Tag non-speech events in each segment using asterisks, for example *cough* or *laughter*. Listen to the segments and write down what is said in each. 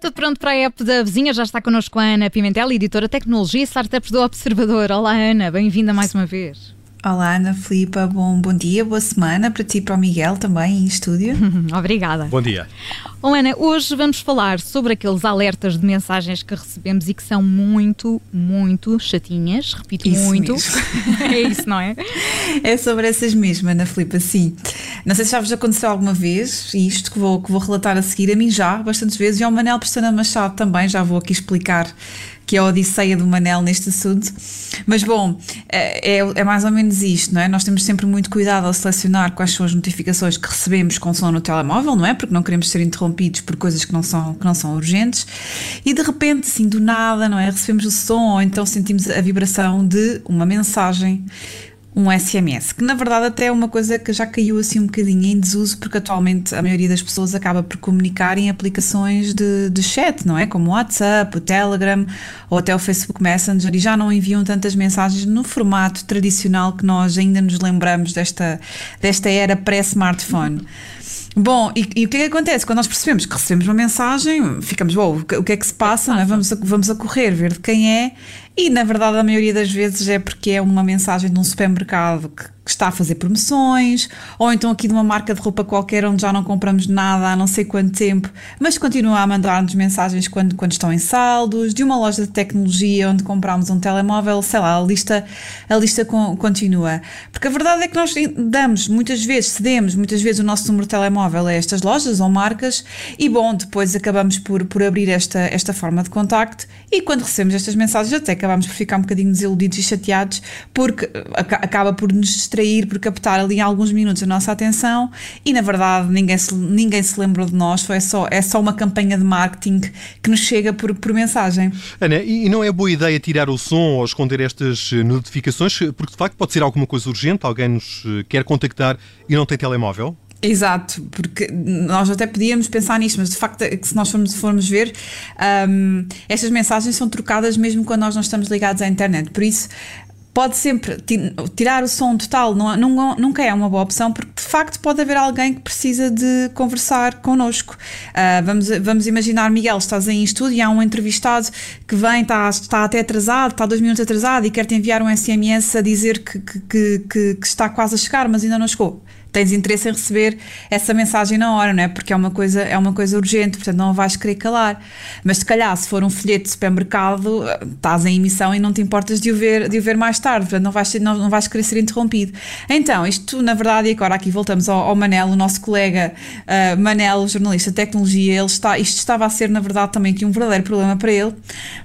Tudo pronto para a app da vizinha, já está connosco a Ana Pimentel, editora Tecnologia e Startups do Observador. Olá Ana, bem-vinda mais uma vez. Olá Ana Filipa, bom, bom dia, boa semana para ti e para o Miguel também em estúdio. *laughs* Obrigada. Bom dia. Bom Ana, hoje vamos falar sobre aqueles alertas de mensagens que recebemos e que são muito, muito chatinhas, repito Isso muito. mesmo. *laughs* é isso, não é? É sobre essas mesmo, Ana Filipa, sim. Não sei se já vos aconteceu alguma vez, e isto que vou, que vou relatar a seguir, a mim já, bastantes vezes, e ao Manel Pestana Machado também, já vou aqui explicar que é a odisseia do Manel neste assunto. Mas bom, é, é, é mais ou menos isto, não é? Nós temos sempre muito cuidado ao selecionar quais são as notificações que recebemos com som no telemóvel, não é? Porque não queremos ser interrompidos por coisas que não são, que não são urgentes. E de repente, assim, do nada, não é? Recebemos o som ou então sentimos a vibração de uma mensagem um SMS, que na verdade até é uma coisa que já caiu assim um bocadinho em desuso, porque atualmente a maioria das pessoas acaba por comunicar em aplicações de, de chat, não é? Como o WhatsApp, o Telegram ou até o Facebook Messenger e já não enviam tantas mensagens no formato tradicional que nós ainda nos lembramos desta, desta era pré-smartphone. Bom, e, e o que é que acontece? Quando nós percebemos que recebemos uma mensagem, ficamos, uou, o que, é que se passa? é? Vamos, a, vamos a correr, ver de quem é, e na verdade a maioria das vezes é porque é uma mensagem de um supermercado que, que está a fazer promoções, ou então aqui de uma marca de roupa qualquer onde já não compramos nada há não sei quanto tempo, mas continua a mandar-nos mensagens quando, quando estão em saldos, de uma loja de tecnologia onde compramos um telemóvel, sei lá, a lista, a lista con- continua. Porque a verdade é que nós damos muitas vezes, cedemos muitas vezes o nosso número de telemóvel a estas lojas ou marcas, e bom, depois acabamos por, por abrir esta, esta forma de contacto, e quando recebemos estas mensagens até acabamos por ficar um bocadinho desiludidos e chateados, porque aca- acaba por nos por captar ali alguns minutos a nossa atenção, e na verdade ninguém se, ninguém se lembrou de nós, foi só, é só uma campanha de marketing que nos chega por, por mensagem. Ana, e não é boa ideia tirar o som ou esconder estas notificações, porque de facto pode ser alguma coisa urgente, alguém nos eh, quer contactar e não tem telemóvel? Exato, porque nós até podíamos pensar nisto, mas de facto é se nós formos, formos ver, hum, estas mensagens são trocadas mesmo quando nós não estamos ligados à internet. Por isso, pode sempre ti- tirar o som total, não, nunca é uma boa opção, porque de facto pode haver alguém que precisa de conversar connosco. Ah, vamos, vamos imaginar, Miguel, estás aí em estúdio e há um entrevistado que vem, está, está até atrasado, está dois minutos atrasado e quer te enviar um SMS a dizer que, que- que- que está quase a chegar, mas ainda não chegou tens interesse em receber essa mensagem na hora, não é? Porque é uma coisa, é uma coisa urgente, portanto não a vais querer calar. Mas se calhar, se for um folheto de supermercado, estás em emissão e não te importas de o ver, de o ver mais tarde, portanto não vais, não, não vais querer ser interrompido. Então, isto na verdade, e agora aqui voltamos ao, ao Manel, o nosso colega ah, Manel, jornalista de tecnologia, ele está, isto estava a ser na verdade também aqui um verdadeiro problema para ele,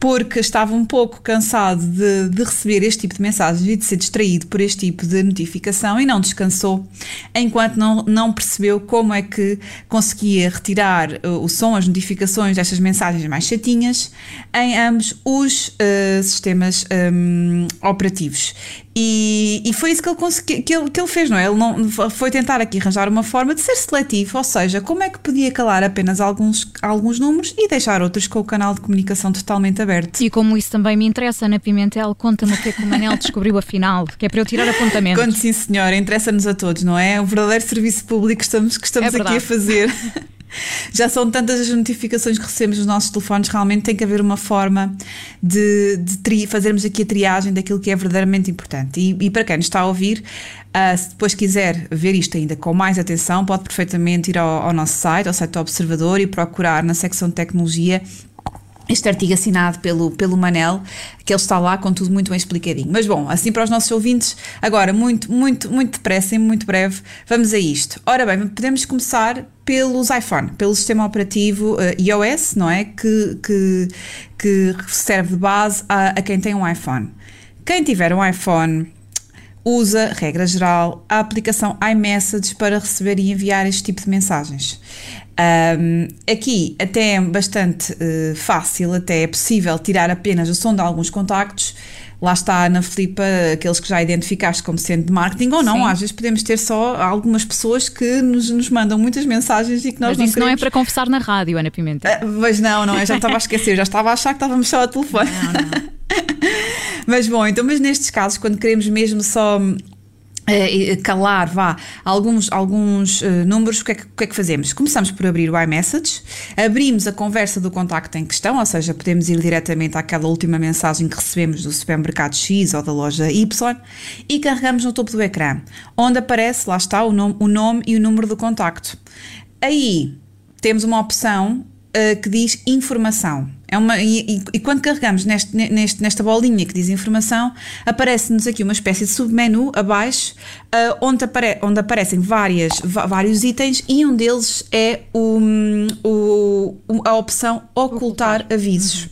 porque estava um pouco cansado de, de receber este tipo de mensagens e de ser distraído por este tipo de notificação e não descansou enquanto não, não percebeu como é que conseguia retirar uh, o som, as notificações destas mensagens mais chatinhas em ambos os uh, sistemas um, operativos. E, e foi isso que ele, consegui, que, ele, que ele fez, não é? Ele não, foi tentar aqui arranjar uma forma de ser seletivo, ou seja, como é que podia calar apenas alguns, alguns números e deixar outros com o canal de comunicação totalmente aberto. E como isso também me interessa, Ana Pimentel, conta-me o que é que o Manel descobriu afinal, que é para eu tirar apontamentos. Conte sim, senhora, interessa-nos a todos, não é? O verdadeiro serviço público que estamos, que estamos É aqui a fazer. *laughs* Já são tantas as notificações que recebemos nos nossos telefones, realmente tem que haver uma forma de, de tri- fazermos aqui a triagem daquilo que é verdadeiramente importante. E, e para quem nos está a ouvir, ah, se depois quiser ver isto ainda com mais atenção, pode perfeitamente ir ao, ao nosso site, ao site do Observador, e procurar na secção de tecnologia este artigo assinado pelo, pelo Manel, que ele está lá com tudo muito bem explicadinho. Mas bom, assim para os nossos ouvintes, agora, muito, muito, muito depressa e muito breve, vamos a isto. Ora bem, podemos começar pelos iPhone, pelo sistema operativo eh, iOS, não é? Que, que, que serve de base a, a quem tem um iPhone. Quem tiver um iPhone usa, regra geral, a aplicação iMessage para receber e enviar este tipo de mensagens. Um, aqui até é bastante uh, fácil, até é possível tirar apenas o som de alguns contactos. Lá está na Filipa, aqueles que já identificaste como sendo de marketing ou não. Sim. Às vezes podemos ter só algumas pessoas que nos, nos mandam muitas mensagens e que nós Mas isso não é queremos. para conversar na rádio, Ana Pimentel. Ah, Mas não, não, eu já estava a esquecer, já estava a achar que estávamos só ao telefone. Não, não. *laughs* Mas bom, então, mas nestes casos, quando queremos mesmo só Uh, calar, vá, alguns, alguns uh, números, o que, é que, o que, é que, fazemos? Começamos por abrir o iMessage, abrimos a conversa do contacto em questão, ou seja, podemos ir diretamente àquela última mensagem que recebemos do supermercado X ou da loja Y e carregamos no topo do ecrã, onde aparece, lá está, o nome, o nome e o número do contacto. Aí temos uma opção uh, que diz informação. É uma, e, e, quando carregamos neste, neste, nesta bolinha que diz informação, aparece-nos aqui uma espécie de submenu abaixo, uh, onde, apare, onde aparecem várias, vários itens e um deles é o, o, a opção ocultar, ocultar. avisos.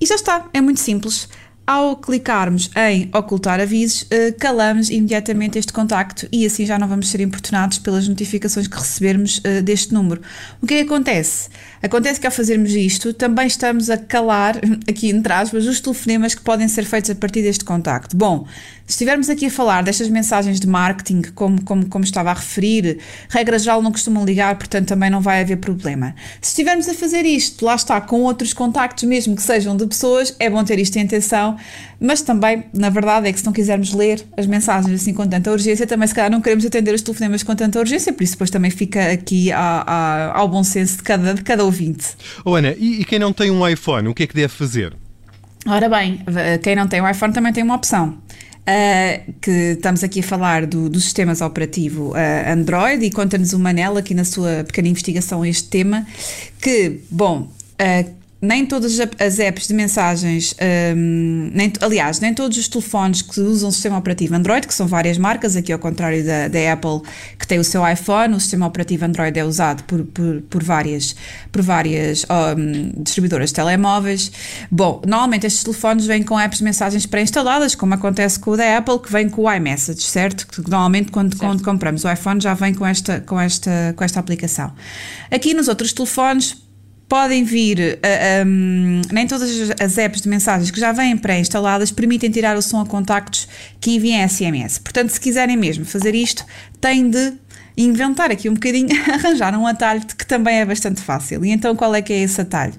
E já está, é muito simples. Ao clicarmos em ocultar avisos, eh, calamos imediatamente este contacto e assim já não vamos ser importunados pelas notificações que recebermos eh, deste número. O que é que acontece? Acontece que ao fazermos isto, também estamos a calar, *laughs* aqui entre aspas, os telefonemas que podem ser feitos a partir deste contacto. Bom, se estivermos aqui a falar destas mensagens de marketing, como, como, como estava a referir, regra geral não costumam ligar, portanto também não vai haver problema. Se estivermos a fazer isto, lá está, com outros contactos, mesmo que sejam de pessoas, é bom ter isto em atenção, mas também, na verdade, é que se não quisermos ler as mensagens assim com tanta urgência, também se calhar não queremos atender os telefonemas com tanta urgência, por isso depois também fica aqui ao bom senso de cada, de cada ouvinte. Oh, Ana, e, e quem não tem um iPhone, o que é que deve fazer? Ora bem, quem não tem um iPhone também tem uma opção. Uh, que estamos aqui a falar do, dos sistemas operativos uh, Android e conta-nos o Manel aqui na sua pequena investigação a este tema, que, bom, uh, nem todas as apps de mensagens, um, nem, aliás, nem todos os telefones que usam o sistema operativo Android, que são várias marcas, aqui ao contrário da, da Apple, que tem o seu iPhone, o sistema operativo Android é usado por, por, por várias, por várias um, distribuidoras de telemóveis. Bom, normalmente estes telefones vêm com apps de mensagens pré-instaladas, como acontece com o da Apple, que vem com o iMessage, certo? Que normalmente quando, certo. quando compramos o iPhone já vem com esta, com, esta, com esta aplicação. Aqui nos outros telefones, podem vir, uh, um, nem todas as apps de mensagens que já vêm pré-instaladas permitem tirar o som a contactos que enviem SMS. Portanto, se quiserem mesmo fazer isto, têm de inventar aqui um bocadinho, *laughs* arranjar um atalho que também é bastante fácil. E então, qual é que é esse atalho?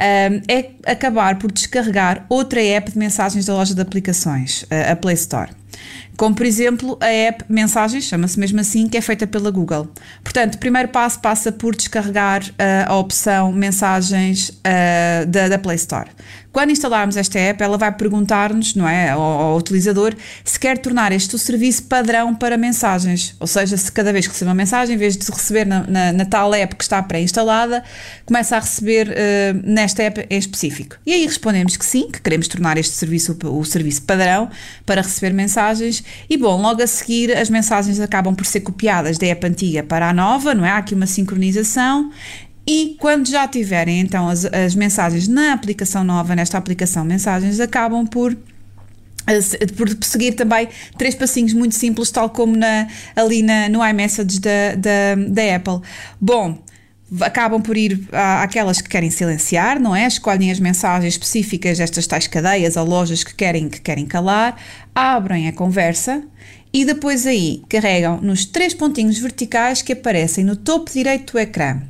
Um, é acabar por descarregar outra app de mensagens da loja de aplicações, a Play Store como por exemplo a app Mensagens, chama-se mesmo assim, que é feita pela Google. Portanto, o primeiro passo passa por descarregar uh, a opção Mensagens uh, da, da Play Store. Quando instalarmos esta app, ela vai perguntar-nos, não é, ao, ao, utilizador, se quer tornar este o serviço padrão para mensagens. Ou seja, se cada vez que recebe uma mensagem, em vez de receber na, na, na tal app que está pré-instalada, começa a receber uh, nesta app em específico. E aí respondemos que sim, que queremos tornar este serviço o, o serviço padrão para receber mensagens. E bom, logo a seguir as mensagens acabam por ser copiadas da app antiga para a nova, não é? Há aqui uma sincronização e quando já tiverem então as, as mensagens na aplicação nova, nesta aplicação mensagens, acabam por por seguir também três passinhos muito simples, tal como na, ali na, no iMessage da, da, da Apple. Bom, acabam por ir àquelas que querem silenciar, não é? Escolhem as mensagens específicas destas tais cadeias ou lojas que querem, que querem calar, abrem a conversa e depois aí carregam nos três pontinhos verticais que aparecem no topo direito do ecrã.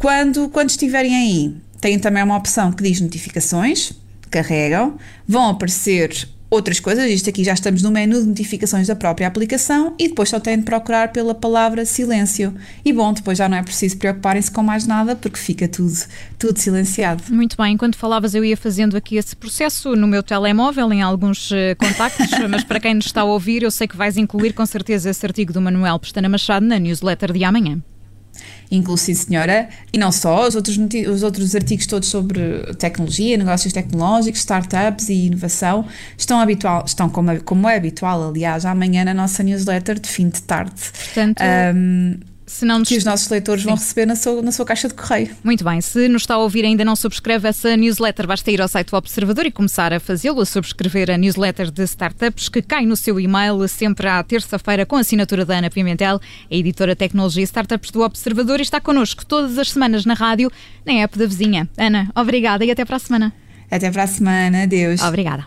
Quando, quando estiverem aí, têm também uma opção que diz notificações, carregam, vão aparecer outras coisas. Isto aqui já estamos no menu de notificações da própria aplicação e depois só têm de procurar pela palavra silêncio. E bom, depois já não é preciso preocuparem-se com mais nada porque fica tudo, tudo silenciado. Muito bem, enquanto falavas, eu ia fazendo aqui esse processo no meu telemóvel, em alguns uh, contactos, *laughs* mas para quem nos está a ouvir, eu sei que vais incluir com certeza esse artigo do Manuel Pestana Machado na newsletter de amanhã. Incluo, sim, senhora. E não só, os outros, os outros artigos todos sobre tecnologia, negócios tecnológicos, startups e inovação estão, habitual, estão como, é, como é habitual, aliás, amanhã na nossa newsletter de fim de tarde. Portanto, um, se não nos... que os nossos leitores Sim. vão receber na sua, na sua caixa de correio. Muito bem, se nos está a ouvir e ainda não subscreve essa newsletter, basta ir ao site do Observador e começar a fazê-lo, a subscrever a newsletter de startups que cai no seu e-mail sempre à terça-feira com a assinatura da Ana Pimentel, a editora Tecnologia e Startups do Observador e está connosco todas as semanas na rádio, na app da vizinha. Ana, obrigada e até para a semana. Até para a semana, adeus. Obrigada.